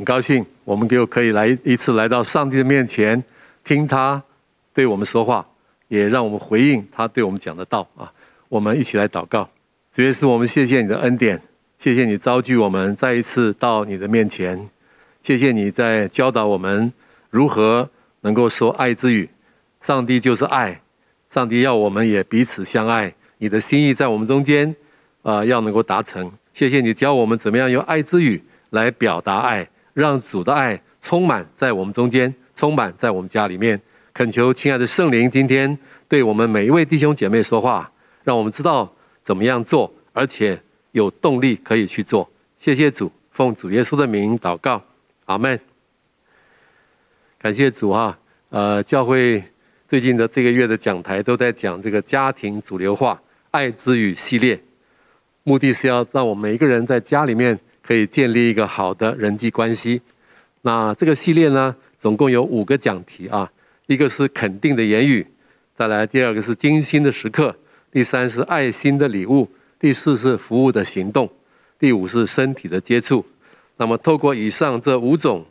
很高兴，我们又可以来一次来到上帝的面前，听他对我们说话，也让我们回应他对我们讲的道啊。我们一起来祷告，主耶稣，我们谢谢你的恩典，谢谢你召聚我们再一次到你的面前，谢谢你在教导我们如何能够说爱之语。上帝就是爱，上帝要我们也彼此相爱。你的心意在我们中间啊，要能够达成。谢谢你教我们怎么样用爱之语来表达爱。让主的爱充满在我们中间，充满在我们家里面。恳求亲爱的圣灵，今天对我们每一位弟兄姐妹说话，让我们知道怎么样做，而且有动力可以去做。谢谢主，奉主耶稣的名祷告，阿门。感谢主啊！呃，教会最近的这个月的讲台都在讲这个家庭主流化爱之语系列，目的是要让我们每一个人在家里面。可以建立一个好的人际关系。那这个系列呢，总共有五个讲题啊。一个是肯定的言语，再来第二个是精心的时刻，第三是爱心的礼物，第四是服务的行动，第五是身体的接触。那么透过以上这五种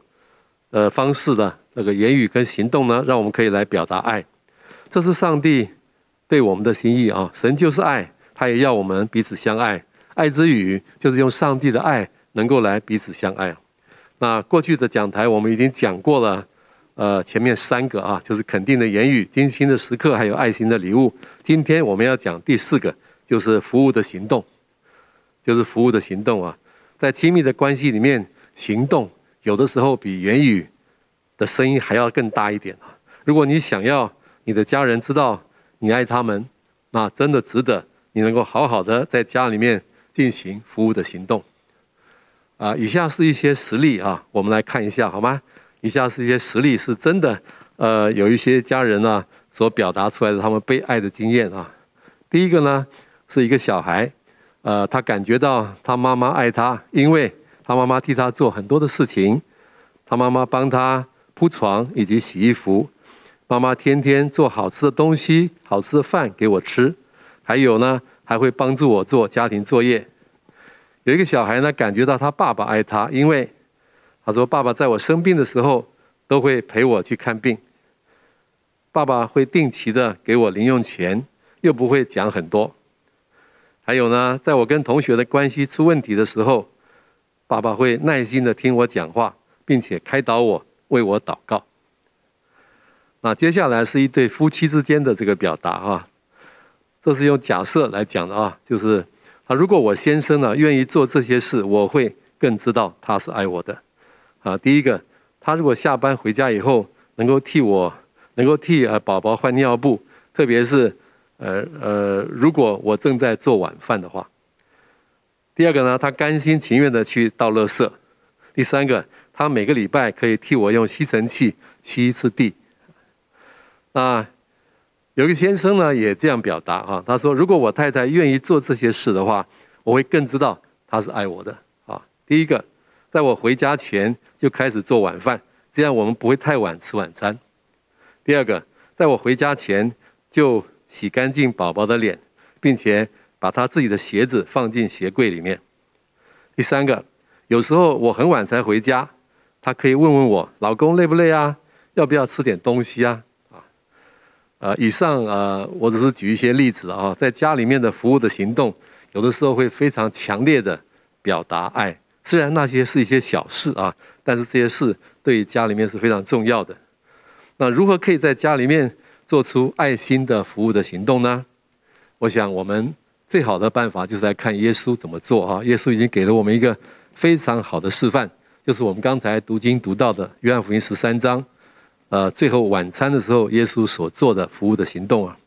呃方式的那个言语跟行动呢，让我们可以来表达爱。这是上帝对我们的心意啊。神就是爱，他也要我们彼此相爱。爱之语就是用上帝的爱。能够来彼此相爱。那过去的讲台我们已经讲过了，呃，前面三个啊，就是肯定的言语、精心的时刻，还有爱心的礼物。今天我们要讲第四个，就是服务的行动，就是服务的行动啊。在亲密的关系里面，行动有的时候比言语的声音还要更大一点啊。如果你想要你的家人知道你爱他们，那真的值得你能够好好的在家里面进行服务的行动。啊，以下是一些实例啊，我们来看一下好吗？以下是一些实例，是真的，呃，有一些家人呢所表达出来的他们被爱的经验啊。第一个呢，是一个小孩，呃，他感觉到他妈妈爱他，因为他妈妈替他做很多的事情，他妈妈帮他铺床以及洗衣服，妈妈天天做好吃的东西、好吃的饭给我吃，还有呢，还会帮助我做家庭作业。有一个小孩呢，感觉到他爸爸爱他，因为他说：“爸爸在我生病的时候都会陪我去看病，爸爸会定期的给我零用钱，又不会讲很多。还有呢，在我跟同学的关系出问题的时候，爸爸会耐心的听我讲话，并且开导我，为我祷告。”那接下来是一对夫妻之间的这个表达啊，这是用假设来讲的啊，就是。啊，如果我先生呢愿意做这些事，我会更知道他是爱我的。啊，第一个，他如果下班回家以后能够替我，能够替呃宝宝换尿布，特别是呃呃，如果我正在做晚饭的话。第二个呢，他甘心情愿的去倒垃圾。第三个，他每个礼拜可以替我用吸尘器吸一次地。啊。有一个先生呢，也这样表达啊，他说：“如果我太太愿意做这些事的话，我会更知道她是爱我的啊。第一个，在我回家前就开始做晚饭，这样我们不会太晚吃晚餐。第二个，在我回家前就洗干净宝宝的脸，并且把他自己的鞋子放进鞋柜里面。第三个，有时候我很晚才回家，他可以问问我，老公累不累啊？要不要吃点东西啊？”呃，以上呃，我只是举一些例子啊，在家里面的服务的行动，有的时候会非常强烈的表达爱。虽然那些是一些小事啊，但是这些事对家里面是非常重要的。那如何可以在家里面做出爱心的服务的行动呢？我想我们最好的办法就是来看耶稣怎么做啊。耶稣已经给了我们一个非常好的示范，就是我们刚才读经读到的约翰福音十三章。呃，最后晚餐的时候，耶稣所做的服务的行动啊，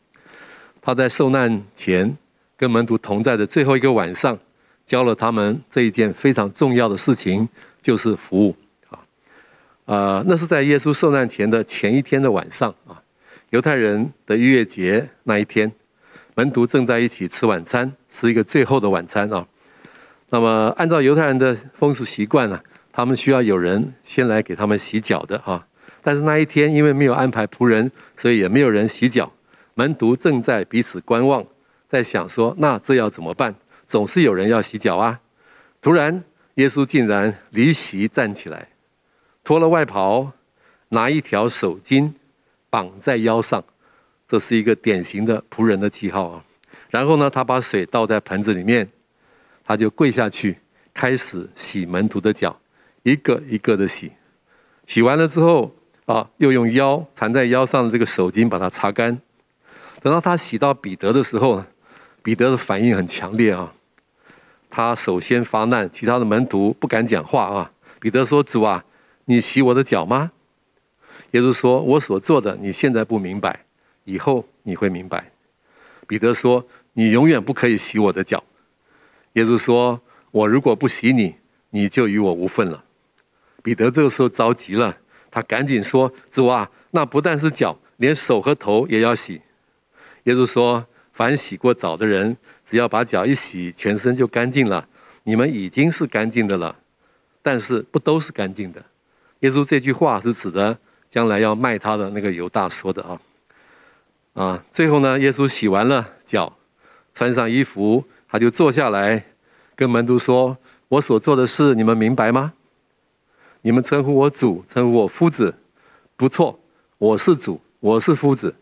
他在受难前跟门徒同在的最后一个晚上，教了他们这一件非常重要的事情，就是服务啊。呃，那是在耶稣受难前的前一天的晚上啊，犹太人的逾越节那一天，门徒正在一起吃晚餐，吃一个最后的晚餐啊。那么，按照犹太人的风俗习惯呢，他们需要有人先来给他们洗脚的啊。但是那一天，因为没有安排仆人，所以也没有人洗脚。门徒正在彼此观望，在想说：“那这要怎么办？总是有人要洗脚啊！”突然，耶稣竟然离席站起来，脱了外袍，拿一条手巾绑在腰上，这是一个典型的仆人的记号啊。然后呢，他把水倒在盆子里面，他就跪下去，开始洗门徒的脚，一个一个的洗。洗完了之后啊，又用腰缠在腰上的这个手巾把它擦干。等到他洗到彼得的时候，彼得的反应很强烈啊。他首先发难，其他的门徒不敢讲话啊。彼得说：“主啊，你洗我的脚吗？”耶稣说：“我所做的，你现在不明白，以后你会明白。”彼得说。你永远不可以洗我的脚。耶稣说：“我如果不洗你，你就与我无份了。”彼得这个时候着急了，他赶紧说：“主啊，那不但是脚，连手和头也要洗。”耶稣说：“凡洗过澡的人，只要把脚一洗，全身就干净了。你们已经是干净的了，但是不都是干净的。”耶稣这句话是指的将来要卖他的那个犹大说的啊。啊，最后呢，耶稣洗完了脚。穿上衣服，他就坐下来，跟门徒说：“我所做的事，你们明白吗？你们称呼我主，称呼我夫子，不错，我是主，我是夫子。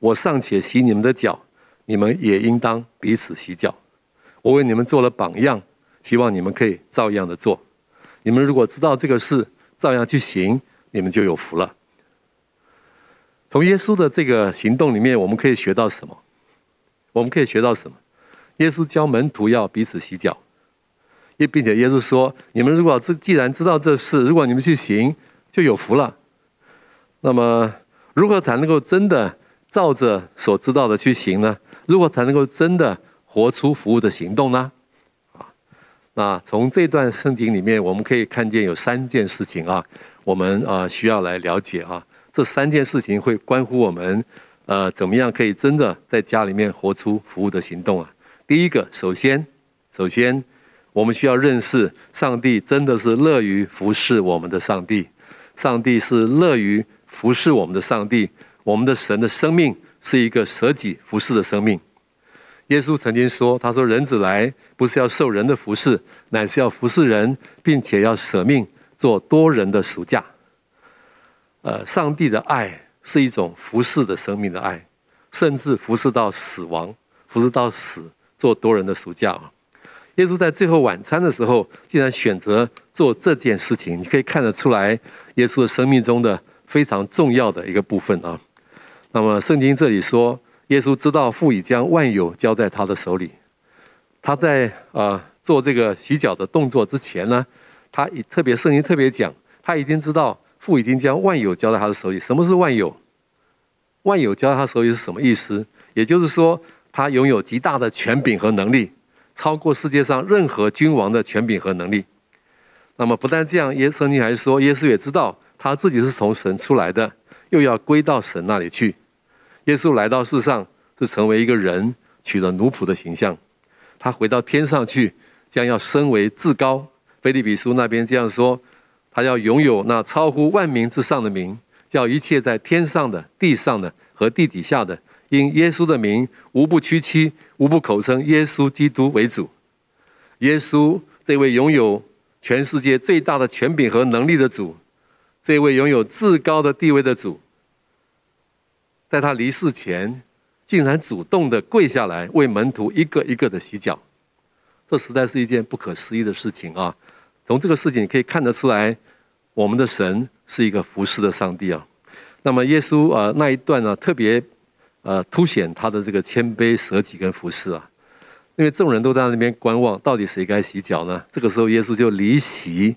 我尚且洗你们的脚，你们也应当彼此洗脚。我为你们做了榜样，希望你们可以照样的做。你们如果知道这个事，照样去行，你们就有福了。”从耶稣的这个行动里面，我们可以学到什么？我们可以学到什么？耶稣教门徒要彼此洗脚，也并且耶稣说：“你们如果既然知道这事，如果你们去行，就有福了。”那么，如何才能够真的照着所知道的去行呢？如何才能够真的活出服务的行动呢？啊，那从这段圣经里面，我们可以看见有三件事情啊，我们啊需要来了解啊，这三件事情会关乎我们。呃，怎么样可以真的在家里面活出服务的行动啊？第一个，首先，首先，我们需要认识上帝真的是乐于服侍我们的上帝，上帝是乐于服侍我们的上帝，我们的神的生命是一个舍己服侍的生命。耶稣曾经说：“他说，人子来不是要受人的服侍，乃是要服侍人，并且要舍命做多人的赎价。”呃，上帝的爱。是一种服侍的生命的爱，甚至服侍到死亡，服侍到死，做多人的赎价啊！耶稣在最后晚餐的时候，竟然选择做这件事情，你可以看得出来，耶稣的生命中的非常重要的一个部分啊。那么圣经这里说，耶稣知道父已将万有交在他的手里，他在、呃、做这个洗脚的动作之前呢，他特别圣经特别讲，他已经知道。父已经将万有交在他的手里。什么是万有？万有交在他手里是什么意思？也就是说，他拥有极大的权柄和能力，超过世界上任何君王的权柄和能力。那么不但这样，耶稣你还说，耶稣也知道他自己是从神出来的，又要归到神那里去。耶稣来到世上是成为一个人，取了奴仆的形象。他回到天上去，将要升为至高。腓立比书那边这样说。他要拥有那超乎万名之上的名，叫一切在天上的、地上的和地底下的，因耶稣的名，无不屈膝，无不口称耶稣基督为主。耶稣这位拥有全世界最大的权柄和能力的主，这位拥有至高的地位的主，在他离世前，竟然主动的跪下来为门徒一个一个的洗脚，这实在是一件不可思议的事情啊！从这个事情可以看得出来，我们的神是一个服侍的上帝啊。那么耶稣啊那一段呢，特别呃凸显他的这个谦卑舍己跟服侍啊。因为众人都在那边观望，到底谁该洗脚呢？这个时候耶稣就离席，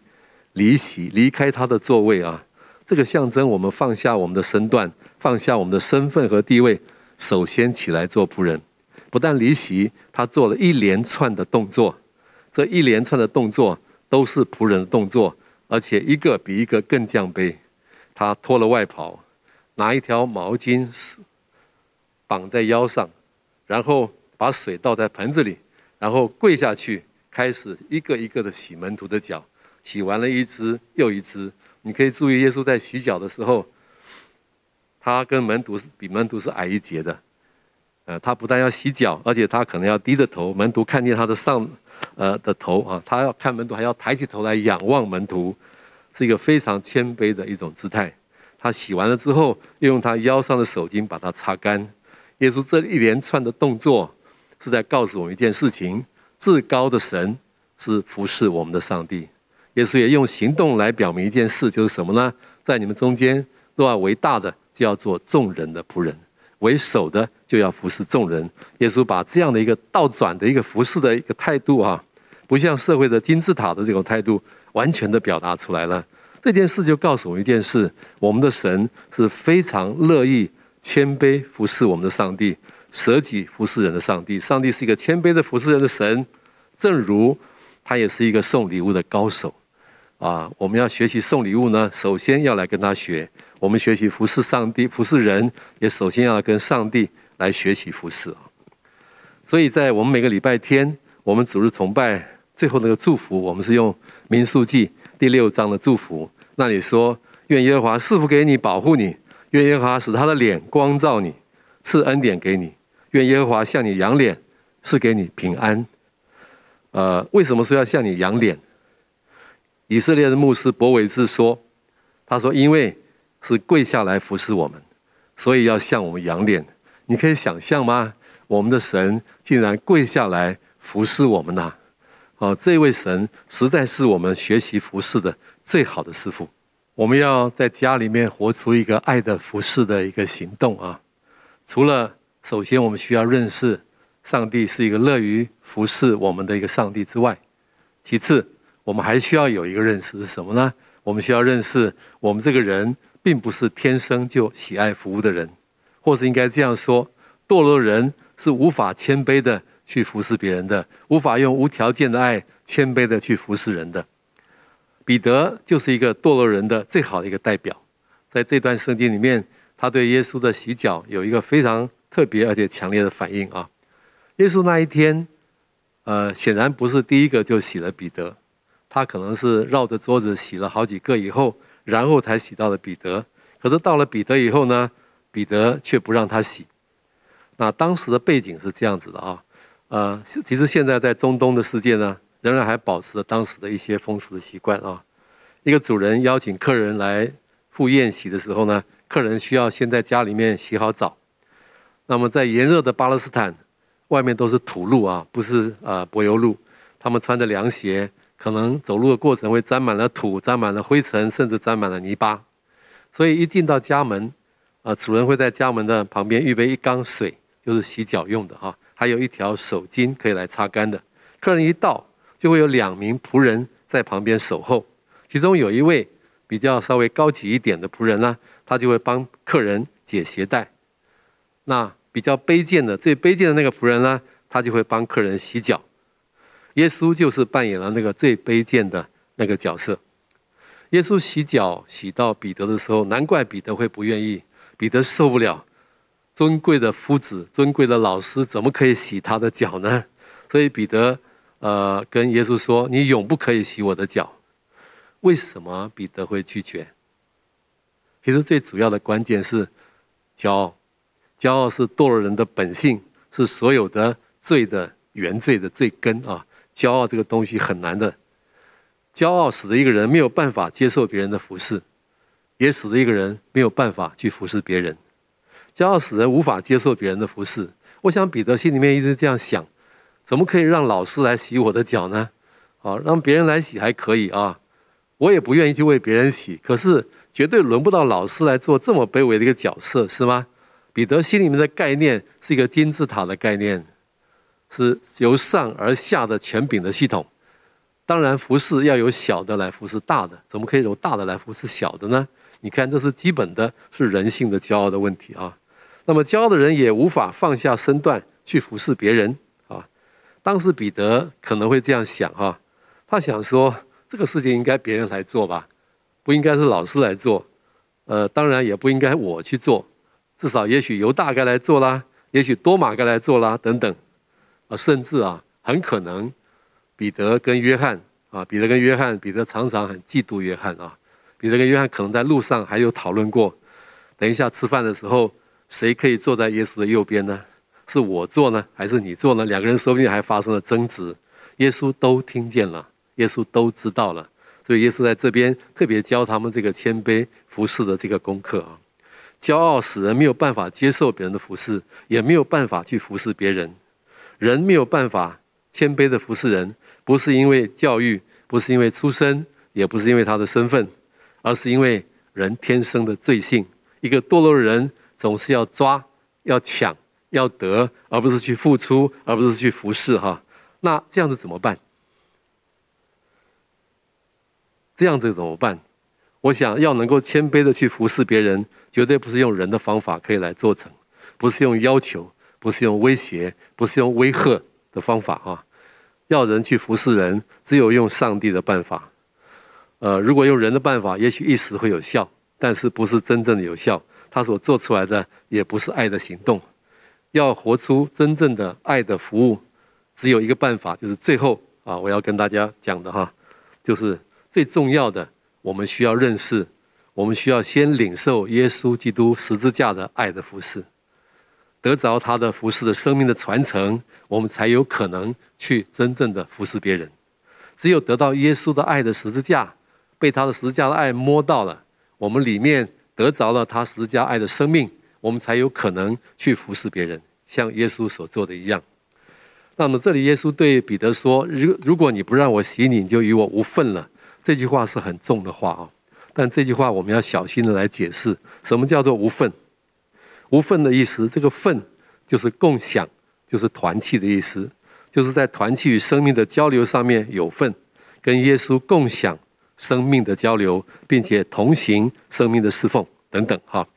离席，离开他的座位啊。这个象征我们放下我们的身段，放下我们的身份和地位，首先起来做仆人。不但离席，他做了一连串的动作，这一连串的动作。都是仆人的动作，而且一个比一个更降卑。他脱了外袍，拿一条毛巾绑在腰上，然后把水倒在盆子里，然后跪下去，开始一个一个的洗门徒的脚。洗完了一只又一只。你可以注意，耶稣在洗脚的时候，他跟门徒比门徒是矮一截的。呃，他不但要洗脚，而且他可能要低着头，门徒看见他的上。呃的头啊，他要看门徒，还要抬起头来仰望门徒。是一个非常谦卑的一种姿态。他洗完了之后，又用他腰上的手巾把它擦干。耶稣这一连串的动作，是在告诉我们一件事情：至高的神是服侍我们的上帝。耶稣也用行动来表明一件事，就是什么呢？在你们中间，若要为大的，就要做众人的仆人；为首的，就要服侍众人。耶稣把这样的一个倒转的一个服侍的一个态度啊，不像社会的金字塔的这种态度，完全的表达出来了。这件事就告诉我们一件事：我们的神是非常乐意谦卑服侍我们的上帝，舍己服侍人的上帝。上帝是一个谦卑的服侍人的神，正如他也是一个送礼物的高手。啊，我们要学习送礼物呢，首先要来跟他学。我们学习服侍上帝、服侍人，也首先要跟上帝来学习服侍啊。所以在我们每个礼拜天，我们主日崇拜最后那个祝福，我们是用民数记第六章的祝福。那里说：愿耶和华赐福给你，保护你；愿耶和华使他的脸光照你，赐恩典给你；愿耶和华向你扬脸，赐给你平安。呃，为什么说要向你扬脸？以色列的牧师博伟志说：“他说，因为是跪下来服侍我们，所以要向我们扬脸。你可以想象吗？我们的神竟然跪下来服侍我们呐！哦，这位神实在是我们学习服侍的最好的师傅。我们要在家里面活出一个爱的服侍的一个行动啊！除了首先我们需要认识上帝是一个乐于服侍我们的一个上帝之外，其次。”我们还需要有一个认识是什么呢？我们需要认识，我们这个人并不是天生就喜爱服务的人，或是应该这样说，堕落人是无法谦卑的去服侍别人的，无法用无条件的爱谦卑的去服侍人的。彼得就是一个堕落人的最好的一个代表，在这段圣经里面，他对耶稣的洗脚有一个非常特别而且强烈的反应啊。耶稣那一天，呃，显然不是第一个就洗了彼得。他可能是绕着桌子洗了好几个以后，然后才洗到了彼得。可是到了彼得以后呢，彼得却不让他洗。那当时的背景是这样子的啊，呃，其实现在在中东的世界呢，仍然还保持着当时的一些风俗的习惯啊。一个主人邀请客人来赴宴席的时候呢，客人需要先在家里面洗好澡。那么在炎热的巴勒斯坦，外面都是土路啊，不是呃柏油路，他们穿着凉鞋。可能走路的过程会沾满了土，沾满了灰尘，甚至沾满了泥巴。所以一进到家门，啊，主人会在家门的旁边预备一缸水，就是洗脚用的哈，还有一条手巾可以来擦干的。客人一到，就会有两名仆人在旁边守候。其中有一位比较稍微高级一点的仆人呢，他就会帮客人解鞋带。那比较卑贱的、最卑贱的那个仆人呢，他就会帮客人洗脚。耶稣就是扮演了那个最卑贱的那个角色。耶稣洗脚洗到彼得的时候，难怪彼得会不愿意。彼得受不了，尊贵的夫子、尊贵的老师怎么可以洗他的脚呢？所以彼得呃跟耶稣说：“你永不可以洗我的脚。”为什么彼得会拒绝？其实最主要的关键是骄傲。骄傲是堕落人的本性，是所有的罪的原罪的罪根啊。骄傲这个东西很难的，骄傲使得一个人没有办法接受别人的服侍，也使得一个人没有办法去服侍别人。骄傲使人无法接受别人的服侍。我想彼得心里面一直这样想：怎么可以让老师来洗我的脚呢？啊，让别人来洗还可以啊，我也不愿意去为别人洗。可是绝对轮不到老师来做这么卑微的一个角色，是吗？彼得心里面的概念是一个金字塔的概念。是由上而下的权柄的系统，当然服侍要由小的来服侍大的，怎么可以由大的来服侍小的呢？你看，这是基本的，是人性的骄傲的问题啊。那么骄傲的人也无法放下身段去服侍别人。当时彼得可能会这样想哈，他想说这个事情应该别人来做吧，不应该是老师来做，呃，当然也不应该我去做，至少也许犹大该来做啦，也许多马该来做啦，等等。啊甚至啊，很可能彼得跟约翰啊，彼得跟约翰，彼得常常很嫉妒约翰啊。彼得跟约翰可能在路上还有讨论过，等一下吃饭的时候，谁可以坐在耶稣的右边呢？是我做呢，还是你做呢？两个人说不定还发生了争执。耶稣都听见了，耶稣都知道了。所以耶稣在这边特别教他们这个谦卑服侍的这个功课啊。骄傲使人没有办法接受别人的服侍，也没有办法去服侍别人。人没有办法谦卑的服侍人，不是因为教育，不是因为出身，也不是因为他的身份，而是因为人天生的罪性。一个堕落的人总是要抓、要抢、要得，而不是去付出，而不是去服侍。哈，那这样子怎么办？这样子怎么办？我想要能够谦卑的去服侍别人，绝对不是用人的方法可以来做成，不是用要求，不是用威胁，不是用威吓的方法啊！要人去服侍人，只有用上帝的办法。呃，如果用人的办法，也许一时会有效，但是不是真正的有效。他所做出来的也不是爱的行动。要活出真正的爱的服务，只有一个办法，就是最后啊，我要跟大家讲的哈，就是最重要的。我们需要认识，我们需要先领受耶稣基督十字架的爱的服侍，得着他的服侍的生命的传承，我们才有可能去真正的服侍别人。只有得到耶稣的爱的十字架，被他的十字架的爱摸到了，我们里面得着了他十字架爱的生命，我们才有可能去服侍别人，像耶稣所做的一样。那么这里耶稣对彼得说：“如如果你不让我洗你，你就与我无份了。”这句话是很重的话啊，但这句话我们要小心的来解释，什么叫做无份？无份的意思，这个份就是共享，就是团契的意思，就是在团契与生命的交流上面有份，跟耶稣共享生命的交流，并且同行生命的侍奉等等哈。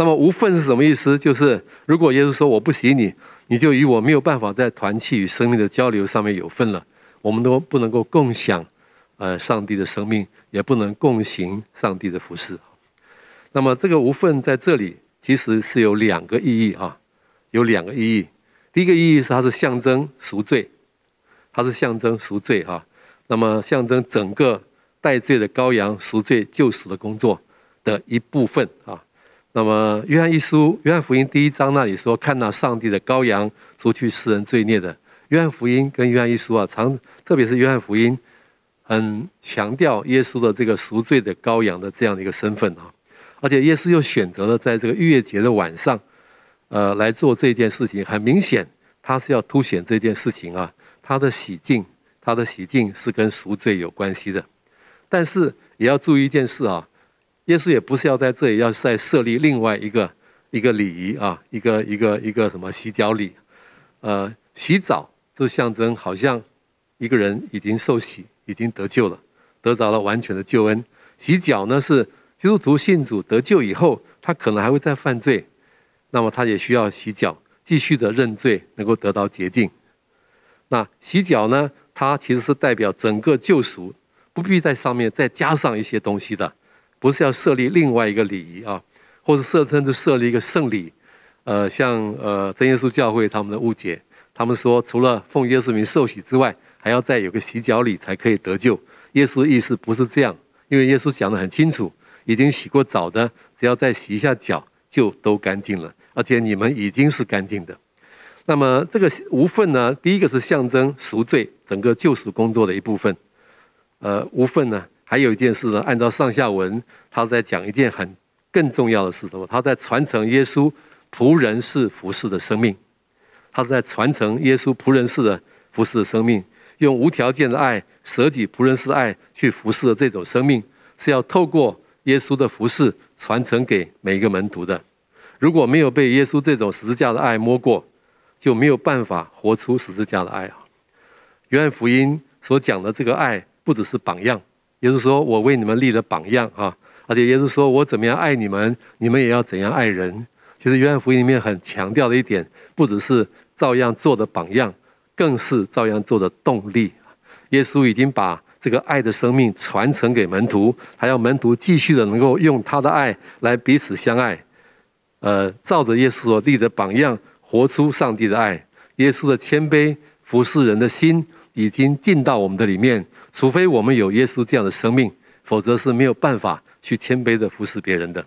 那么无份是什么意思？就是如果耶稣说我不洗你，你就与我没有办法在团契与生命的交流上面有份了，我们都不能够共享。呃，上帝的生命也不能共行上帝的服事。那么，这个无份在这里其实是有两个意义啊，有两个意义。第一个意义是它是象征赎罪，它是象征赎罪哈。那么，象征整个代罪的羔羊赎罪救赎的工作的一部分啊。那么，约翰一书，约翰福音第一章那里说：“看到上帝的羔羊，除去世人罪孽的。”约翰福音跟约翰一书啊，常特别是约翰福音。很强调耶稣的这个赎罪的羔羊的这样的一个身份啊，而且耶稣又选择了在这个逾越节的晚上，呃，来做这件事情。很明显，他是要凸显这件事情啊，他的洗净，他的洗净是跟赎罪有关系的。但是也要注意一件事啊，耶稣也不是要在这里要再设立另外一个一个礼仪啊，一个一个一个什么洗脚礼，呃，洗澡就象征好像一个人已经受洗。已经得救了，得着了完全的救恩。洗脚呢，是基督徒信主得救以后，他可能还会再犯罪，那么他也需要洗脚，继续的认罪，能够得到洁净。那洗脚呢，它其实是代表整个救赎，不必在上面再加上一些东西的，不是要设立另外一个礼仪啊，或者设甚至设立一个圣礼。呃，像呃真耶稣教会他们的误解，他们说除了奉耶稣名受洗之外，还要再有个洗脚礼才可以得救。耶稣的意思不是这样，因为耶稣讲得很清楚，已经洗过澡的，只要再洗一下脚就都干净了，而且你们已经是干净的。那么这个无份呢，第一个是象征赎罪，整个救赎工作的一部分。呃，无份呢，还有一件事呢，按照上下文，他在讲一件很更重要的事，什么？他在传承耶稣仆人式服侍的生命，他是在传承耶稣仆人式的服侍的生命。用无条件的爱，舍己仆人式的爱去服侍的这种生命，是要透过耶稣的服侍传承给每一个门徒的。如果没有被耶稣这种十字架的爱摸过，就没有办法活出十字架的爱啊。约翰福音所讲的这个爱，不只是榜样。耶稣说：“我为你们立了榜样啊！”而且耶稣说：“我怎么样爱你们，你们也要怎样爱人。”其实约翰福音里面很强调的一点，不只是照样做的榜样。更是照样做的动力。耶稣已经把这个爱的生命传承给门徒，还要门徒继续的能够用他的爱来彼此相爱。呃，照着耶稣所立的榜样，活出上帝的爱。耶稣的谦卑服侍人的心已经进到我们的里面。除非我们有耶稣这样的生命，否则是没有办法去谦卑的服侍别人的。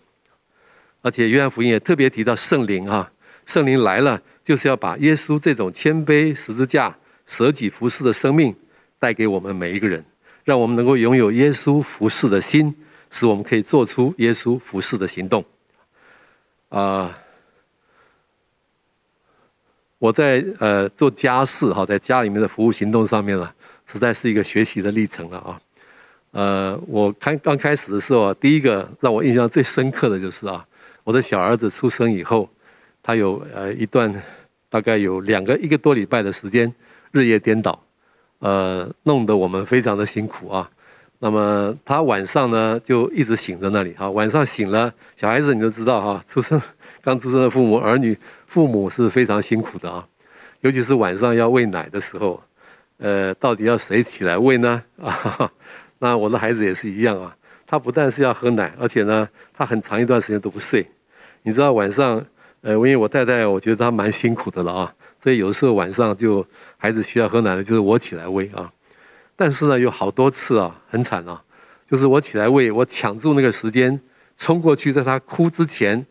而且约翰福音也特别提到圣灵啊，圣灵来了。就是要把耶稣这种谦卑、十字架、舍己服侍的生命带给我们每一个人，让我们能够拥有耶稣服侍的心，使我们可以做出耶稣服侍的行动。啊、我在呃做家事哈，在家里面的服务行动上面呢，实在是一个学习的历程了啊。呃，我开刚开始的时候啊，第一个让我印象最深刻的就是啊，我的小儿子出生以后，他有呃一段大概有两个一个多礼拜的时间日夜颠倒，呃，弄得我们非常的辛苦啊。那么他晚上呢就一直醒在那里哈，晚上醒了，小孩子你都知道哈，出生 刚出生的父母儿女父母是非常辛苦的啊，尤其是晚上要喂奶的时候，呃，到底要谁起来喂呢？啊？那我的孩子也是一样啊，他不但是要喝奶，而且呢，他很长一段时间都不睡。你知道晚上，呃，因为我太太，我觉得她蛮辛苦的了啊，所以有时候晚上就孩子需要喝奶的，就是我起来喂啊。但是呢，有好多次啊，很惨啊，就是我起来喂，我抢住那个时间，冲过去，在他哭之前，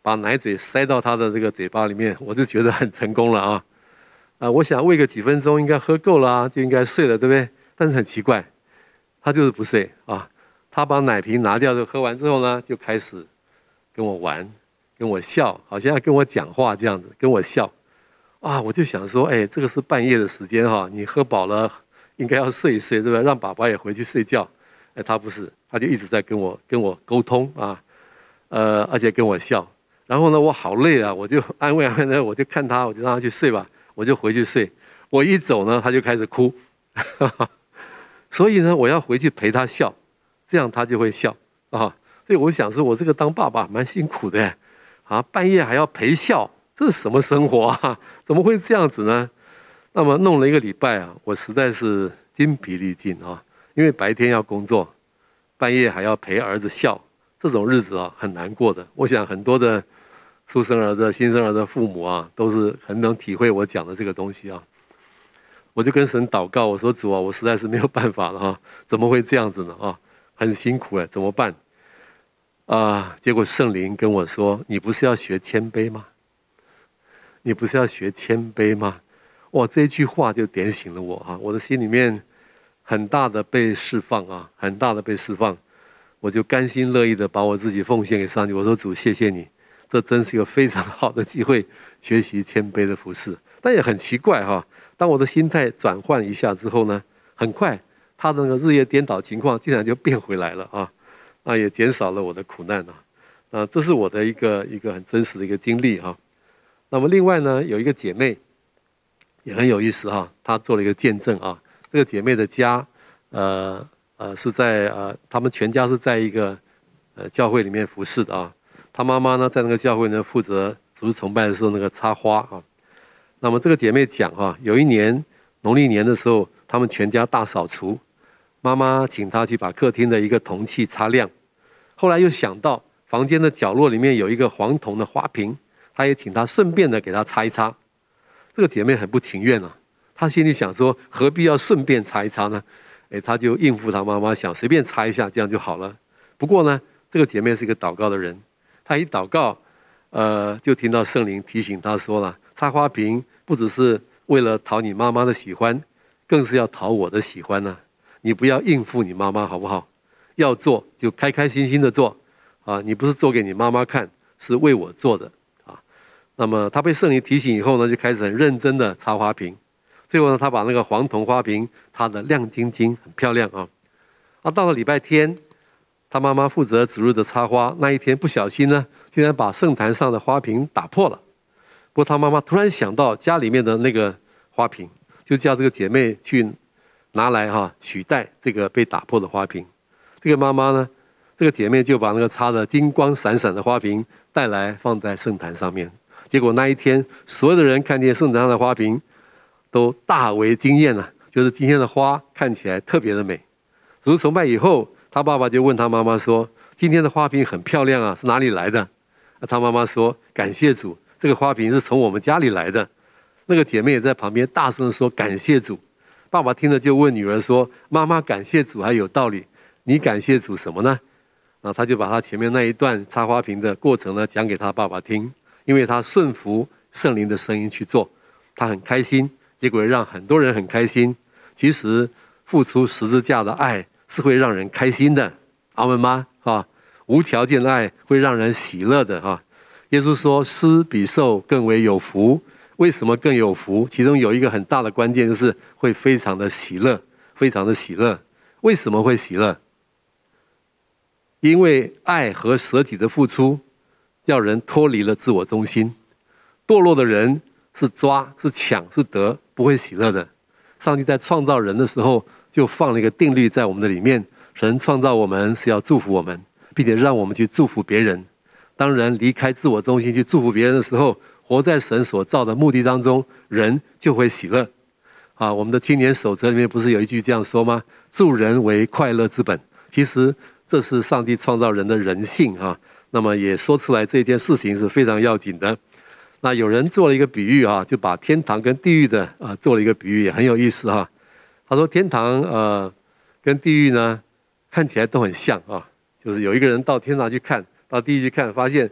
把奶嘴塞到他的这个嘴巴里面，我就觉得很成功了啊。啊，我想喂个几分钟，应该喝够了，就应该睡了，对不对？但是很奇怪。他就是不睡啊！他把奶瓶拿掉，就喝完之后呢，就开始跟我玩，跟我笑，好像要跟我讲话这样子，跟我笑。啊，我就想说，哎，这个是半夜的时间哈，你喝饱了，应该要睡一睡，对吧？让爸爸也回去睡觉。哎，他不是，他就一直在跟我跟我沟通啊，呃，而且跟我笑。然后呢，我好累啊，我就安慰安慰，我就看他，我就让他去睡吧，我就回去睡。我一走呢，他就开始哭。所以呢，我要回去陪他笑，这样他就会笑啊。所以我想说，我这个当爸爸蛮辛苦的，啊，半夜还要陪笑，这是什么生活啊？怎么会这样子呢？那么弄了一个礼拜啊，我实在是筋疲力尽啊，因为白天要工作，半夜还要陪儿子笑，这种日子啊很难过的。我想很多的出生儿的新生儿的父母啊，都是很能体会我讲的这个东西啊。我就跟神祷告，我说主啊，我实在是没有办法了哈，怎么会这样子呢啊？很辛苦哎，怎么办？啊，结果圣灵跟我说：“你不是要学谦卑吗？你不是要学谦卑吗？”哇，这句话就点醒了我啊，我的心里面很大的被释放啊，很大的被释放，我就甘心乐意的把我自己奉献给上帝。我说主，谢谢你，这真是一个非常好的机会，学习谦卑的服侍。但也很奇怪哈。当我的心态转换一下之后呢，很快他的那个日夜颠倒情况竟然就变回来了啊，那也减少了我的苦难啊，啊，这是我的一个一个很真实的一个经历哈。那么另外呢，有一个姐妹也很有意思哈，她做了一个见证啊。这个姐妹的家，呃呃是在呃他们全家是在一个呃教会里面服侍的啊。她妈妈呢在那个教会呢负责主日崇拜的时候那个插花啊。那么这个姐妹讲哈，有一年农历年的时候，他们全家大扫除，妈妈请她去把客厅的一个铜器擦亮，后来又想到房间的角落里面有一个黄铜的花瓶，她也请她顺便的给她擦一擦。这个姐妹很不情愿啊，她心里想说何必要顺便擦一擦呢？哎，她就应付她妈妈，想随便擦一下这样就好了。不过呢，这个姐妹是一个祷告的人，他一祷告，呃，就听到圣灵提醒他说了。插花瓶不只是为了讨你妈妈的喜欢，更是要讨我的喜欢呢、你不要应付你妈妈好不好？要做就开开心心的做啊！你不是做给你妈妈看，是为我做的啊。那么他被圣灵提醒以后呢，就开始很认真的插花瓶。最后呢，他把那个黄铜花瓶插得亮晶晶，很漂亮啊。啊，到了礼拜天，他妈妈负责主日的插花，那一天不小心呢，竟然把圣坛上的花瓶打破了。不过他妈妈突然想到家里面的那个花瓶，就叫这个姐妹去拿来哈取代这个被打破的花瓶。这个妈妈呢，这个姐妹就把那个插的金光闪闪的花瓶带来放在圣坛上面。结果那一天，所有的人看见圣坛上的花瓶，都大为惊艳了，就是今天的花看起来特别的美。主日崇拜以后，他爸爸就问他妈妈说：“今天的花瓶很漂亮啊，是哪里来的？”他妈妈说：“感谢主。”这个花瓶是从我们家里来的，那个姐妹也在旁边大声说：“感谢主！”爸爸听了就问女儿说：“妈妈感谢主还有道理，你感谢主什么呢？”啊他就把他前面那一段插花瓶的过程呢讲给他爸爸听，因为他顺服圣灵的声音去做，他很开心，结果让很多人很开心。其实付出十字架的爱是会让人开心的，阿门吗？哈，无条件的爱会让人喜乐的哈。耶稣说：“施比受更为有福。”为什么更有福？其中有一个很大的关键就是会非常的喜乐，非常的喜乐。为什么会喜乐？因为爱和舍己的付出，要人脱离了自我中心。堕落的人是抓、是抢、是得，不会喜乐的。上帝在创造人的时候，就放了一个定律在我们的里面：神创造我们是要祝福我们，并且让我们去祝福别人。当人离开自我中心去祝福别人的时候，活在神所造的目的当中，人就会喜乐。啊，我们的青年守则里面不是有一句这样说吗？助人为快乐之本。其实这是上帝创造人的人性啊。那么也说出来这件事情是非常要紧的。那有人做了一个比喻啊，就把天堂跟地狱的啊做了一个比喻，也很有意思哈。他说天堂呃跟地狱呢看起来都很像啊，就是有一个人到天堂去看，到地狱去看，发现。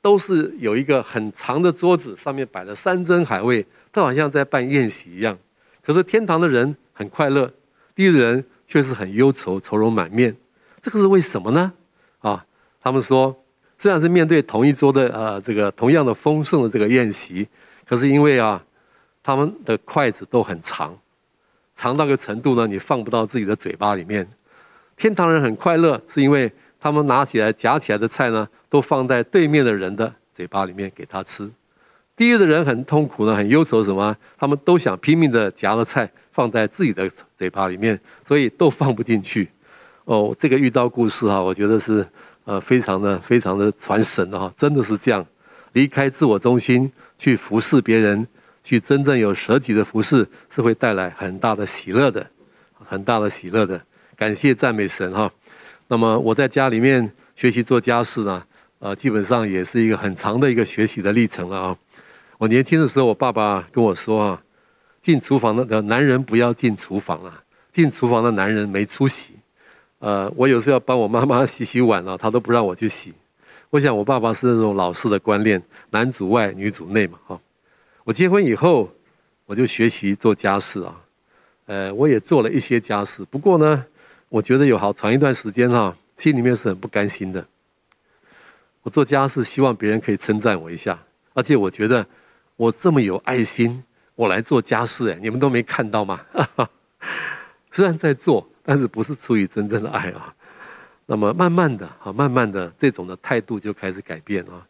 都是有一个很长的桌子，上面摆了山珍海味，他好像在办宴席一样。可是天堂的人很快乐，地狱的人却是很忧愁，愁容满面。这个是为什么呢？啊，他们说，虽然是面对同一桌的呃这个同样的丰盛的这个宴席，可是因为啊，他们的筷子都很长，长到个程度呢，你放不到自己的嘴巴里面。天堂人很快乐，是因为。他们拿起来夹起来的菜呢，都放在对面的人的嘴巴里面给他吃。地狱的人很痛苦呢，很忧愁什么？他们都想拼命的夹了菜放在自己的嘴巴里面，所以都放不进去。哦，这个遇到故事啊，我觉得是呃非常的非常的传神的哈，真的是这样，离开自我中心去服侍别人，去真正有舍己的服侍，是会带来很大的喜乐的，很大的喜乐的。感谢赞美神哈。那么我在家里面学习做家事呢，呃，基本上也是一个很长的一个学习的历程了啊。我年轻的时候，我爸爸跟我说啊，进厨房的男人不要进厨房啊，进厨房的男人没出息。呃，我有时候要帮我妈妈洗洗碗啊，他都不让我去洗。我想我爸爸是那种老式的观念，男主外女主内嘛，哈。我结婚以后，我就学习做家事啊，呃，我也做了一些家事，不过呢。我觉得有好长一段时间哈，心里面是很不甘心的。我做家事，希望别人可以称赞我一下，而且我觉得我这么有爱心，我来做家事，哎，你们都没看到吗？虽然在做，但是不是出于真正的爱啊。那么慢慢的，哈，慢慢的，这种的态度就开始改变啊。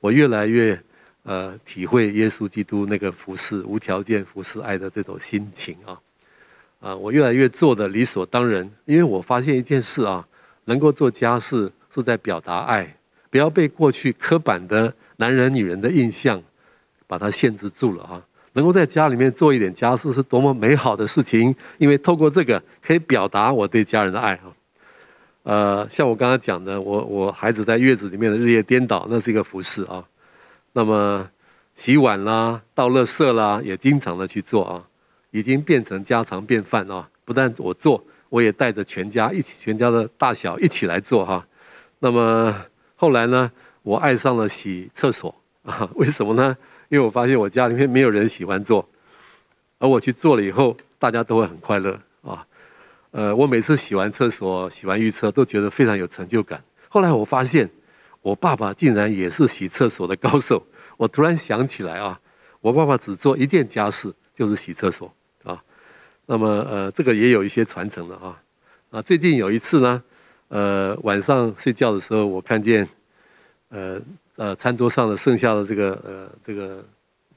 我越来越呃体会耶稣基督那个服侍、无条件服侍爱的这种心情啊。啊，我越来越做的理所当然，因为我发现一件事啊，能够做家事是在表达爱，不要被过去刻板的男人、女人的印象把它限制住了啊。能够在家里面做一点家事是多么美好的事情，因为透过这个可以表达我对家人的爱啊。呃，像我刚刚讲的，我我孩子在月子里面的日夜颠倒，那是一个服侍啊。那么洗碗啦、倒垃圾啦，也经常的去做啊。已经变成家常便饭啊！不但我做，我也带着全家一起，全家的大小一起来做哈。那么后来呢，我爱上了洗厕所啊？为什么呢？因为我发现我家里面没有人喜欢做，而我去做了以后，大家都会很快乐啊。呃，我每次洗完厕所、洗完浴车，都觉得非常有成就感。后来我发现，我爸爸竟然也是洗厕所的高手。我突然想起来啊，我爸爸只做一件家事，就是洗厕所啊。那么呃，这个也有一些传承了啊。啊，最近有一次呢，呃，晚上睡觉的时候，我看见，呃呃，餐桌上的剩下的这个呃这个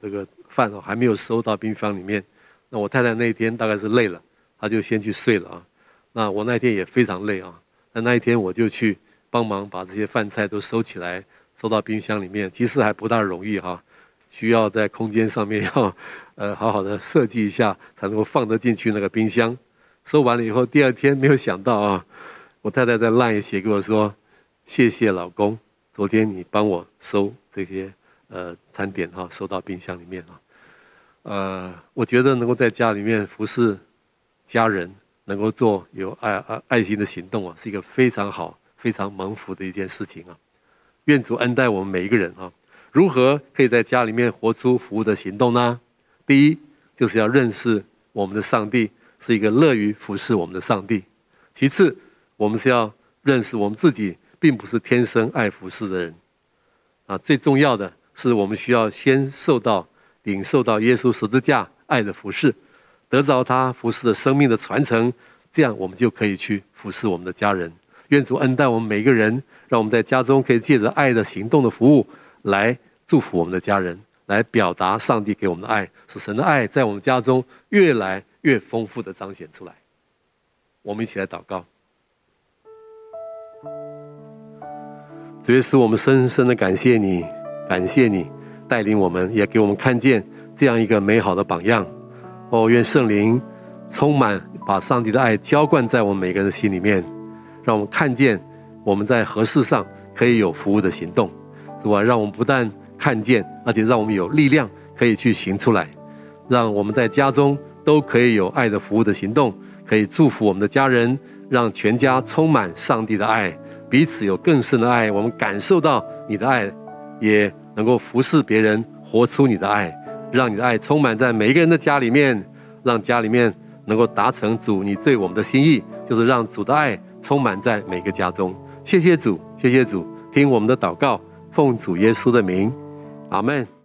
这个饭哦，还没有收到冰箱里面。那我太太那天大概是累了，她就先去睡了啊。那我那天也非常累啊。那那一天我就去帮忙把这些饭菜都收起来，收到冰箱里面。其实还不大容易哈，需要在空间上面要。呃，好好的设计一下，才能够放得进去那个冰箱。收完了以后，第二天没有想到啊，我太太在 LINE 写给我说：“谢谢老公，昨天你帮我收这些呃餐点哈，收到冰箱里面啊。”呃，我觉得能够在家里面服侍家人，能够做有爱爱爱心的行动啊，是一个非常好、非常蒙福的一件事情啊。愿主恩待我们每一个人啊。如何可以在家里面活出服务的行动呢？第一，就是要认识我们的上帝，是一个乐于服侍我们的上帝。其次，我们是要认识我们自己并不是天生爱服侍的人。啊，最重要的是，我们需要先受到、领受到耶稣十字架爱的服侍，得着他服侍的生命的传承，这样我们就可以去服侍我们的家人。愿主恩待我们每一个人，让我们在家中可以借着爱的行动的服务，来祝福我们的家人，来表达上帝给我们的爱，使神的爱在我们家中越来越丰富的彰显出来。我们一起来祷告。主耶稣，我们深深的感谢你，感谢你带领我们，也给我们看见这样一个美好的榜样。哦，愿圣灵充满，把上帝的爱浇灌在我们每个人的心里面。让我们看见我们在何事上可以有服务的行动，是吧？让我们不但看见，而且让我们有力量可以去行出来。让我们在家中都可以有爱的服务的行动，可以祝福我们的家人，让全家充满上帝的爱，彼此有更深的爱。我们感受到你的爱，也能够服侍别人，活出你的爱，让你的爱充满在每一个人的家里面，让家里面能够达成主你对我们的心意，就是让主的爱。充满在每个家中，谢谢主，谢谢主，听我们的祷告，奉主耶稣的名，阿门。